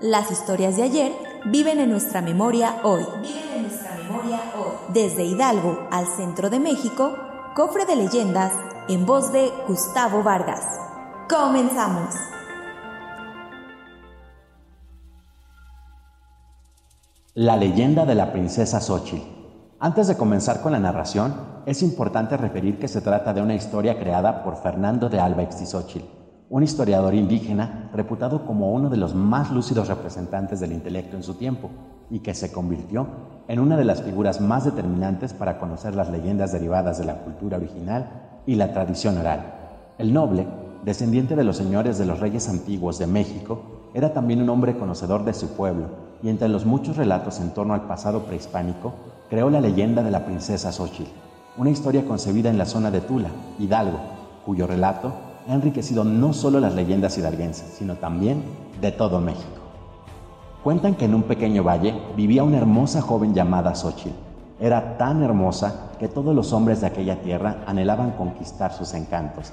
Las historias de ayer viven en nuestra memoria hoy. Viven en nuestra memoria hoy. Desde Hidalgo al centro de México, cofre de leyendas en voz de Gustavo Vargas. Comenzamos. La leyenda de la princesa Xochitl. Antes de comenzar con la narración, es importante referir que se trata de una historia creada por Fernando de Alba Ixtizochil, un historiador indígena reputado como uno de los más lúcidos representantes del intelecto en su tiempo y que se convirtió en una de las figuras más determinantes para conocer las leyendas derivadas de la cultura original y la tradición oral. El noble, descendiente de los señores de los reyes antiguos de México, era también un hombre conocedor de su pueblo y entre los muchos relatos en torno al pasado prehispánico, creó la leyenda de la princesa Xochitl, una historia concebida en la zona de Tula, Hidalgo, cuyo relato ha enriquecido no solo las leyendas hidalguenses, sino también de todo México. Cuentan que en un pequeño valle vivía una hermosa joven llamada Xochitl. Era tan hermosa que todos los hombres de aquella tierra anhelaban conquistar sus encantos.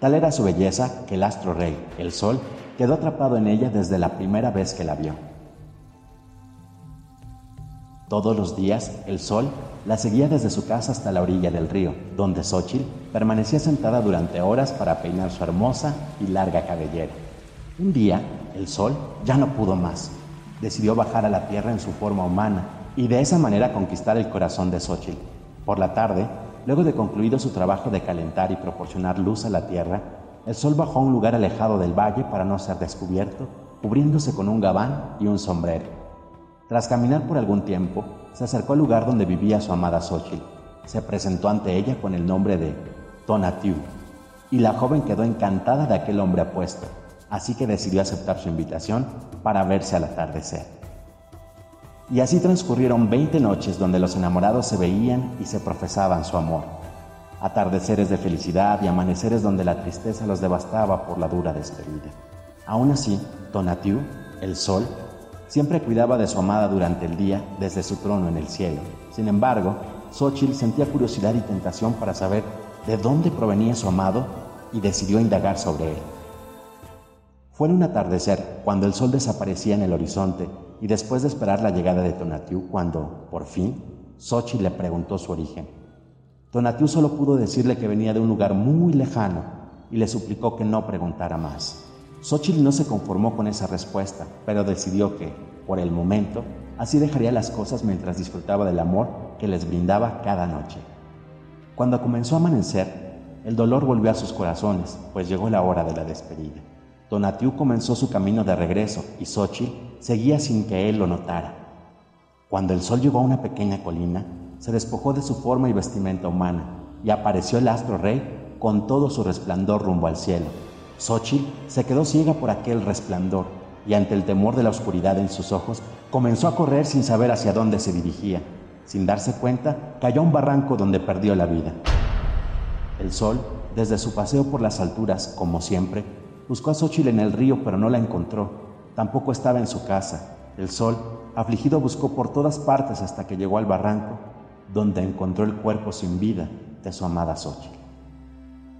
Tal era su belleza que el astro rey, el sol, quedó atrapado en ella desde la primera vez que la vio. Todos los días, el sol la seguía desde su casa hasta la orilla del río, donde Xochitl permanecía sentada durante horas para peinar su hermosa y larga cabellera. Un día, el sol ya no pudo más. Decidió bajar a la tierra en su forma humana y de esa manera conquistar el corazón de Xochitl. Por la tarde, luego de concluido su trabajo de calentar y proporcionar luz a la tierra, el sol bajó a un lugar alejado del valle para no ser descubierto, cubriéndose con un gabán y un sombrero. Tras caminar por algún tiempo, se acercó al lugar donde vivía su amada Xochitl. Se presentó ante ella con el nombre de Tonatiu, y la joven quedó encantada de aquel hombre apuesto, así que decidió aceptar su invitación para verse al atardecer. Y así transcurrieron 20 noches donde los enamorados se veían y se profesaban su amor. Atardeceres de felicidad y amaneceres donde la tristeza los devastaba por la dura despedida. Aún así, Tonatiu, el sol, Siempre cuidaba de su amada durante el día desde su trono en el cielo. Sin embargo, Xochitl sentía curiosidad y tentación para saber de dónde provenía su amado y decidió indagar sobre él. Fue en un atardecer cuando el sol desaparecía en el horizonte y después de esperar la llegada de Tonatiu cuando, por fin, Xochitl le preguntó su origen. Tonatiu solo pudo decirle que venía de un lugar muy lejano y le suplicó que no preguntara más. Xochitl no se conformó con esa respuesta, pero decidió que, por el momento, así dejaría las cosas mientras disfrutaba del amor que les brindaba cada noche. Cuando comenzó a amanecer, el dolor volvió a sus corazones, pues llegó la hora de la despedida. Donatiu comenzó su camino de regreso y Xochitl seguía sin que él lo notara. Cuando el sol llegó a una pequeña colina, se despojó de su forma y vestimenta humana y apareció el astro rey con todo su resplandor rumbo al cielo Xochitl se quedó ciega por aquel resplandor y ante el temor de la oscuridad en sus ojos, comenzó a correr sin saber hacia dónde se dirigía. Sin darse cuenta, cayó a un barranco donde perdió la vida. El sol, desde su paseo por las alturas, como siempre, buscó a Xochitl en el río, pero no la encontró. Tampoco estaba en su casa. El sol, afligido, buscó por todas partes hasta que llegó al barranco, donde encontró el cuerpo sin vida de su amada Xochitl.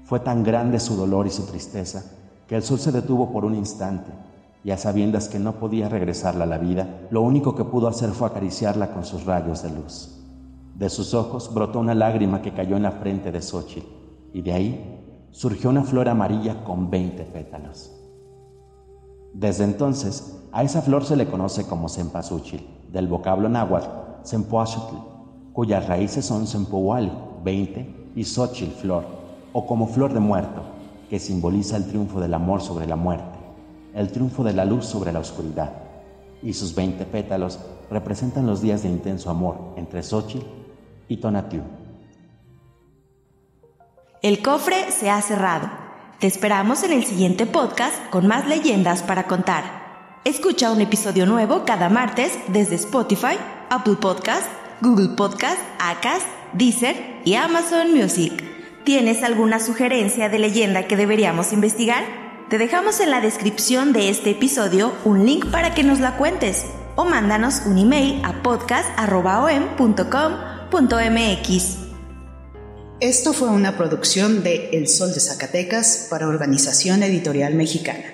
Fue tan grande su dolor y su tristeza que el sol se detuvo por un instante y a sabiendas que no podía regresarla a la vida, lo único que pudo hacer fue acariciarla con sus rayos de luz. De sus ojos brotó una lágrima que cayó en la frente de Xochitl y de ahí surgió una flor amarilla con veinte pétalos. Desde entonces, a esa flor se le conoce como cempasúchil, del vocablo náhuatl, sempoachutl, cuyas raíces son sempohuali, veinte, y xochitl, flor, o como flor de muerto, que simboliza el triunfo del amor sobre la muerte, el triunfo de la luz sobre la oscuridad. Y sus veinte pétalos representan los días de intenso amor entre Xochitl y Tonatiuh. El cofre se ha cerrado. Te esperamos en el siguiente podcast con más leyendas para contar. Escucha un episodio nuevo cada martes desde Spotify, Apple Podcast, Google Podcast, Acast, Deezer y Amazon Music. ¿Tienes alguna sugerencia de leyenda que deberíamos investigar? Te dejamos en la descripción de este episodio un link para que nos la cuentes o mándanos un email a podcast.com.mx. Esto fue una producción de El Sol de Zacatecas para Organización Editorial Mexicana.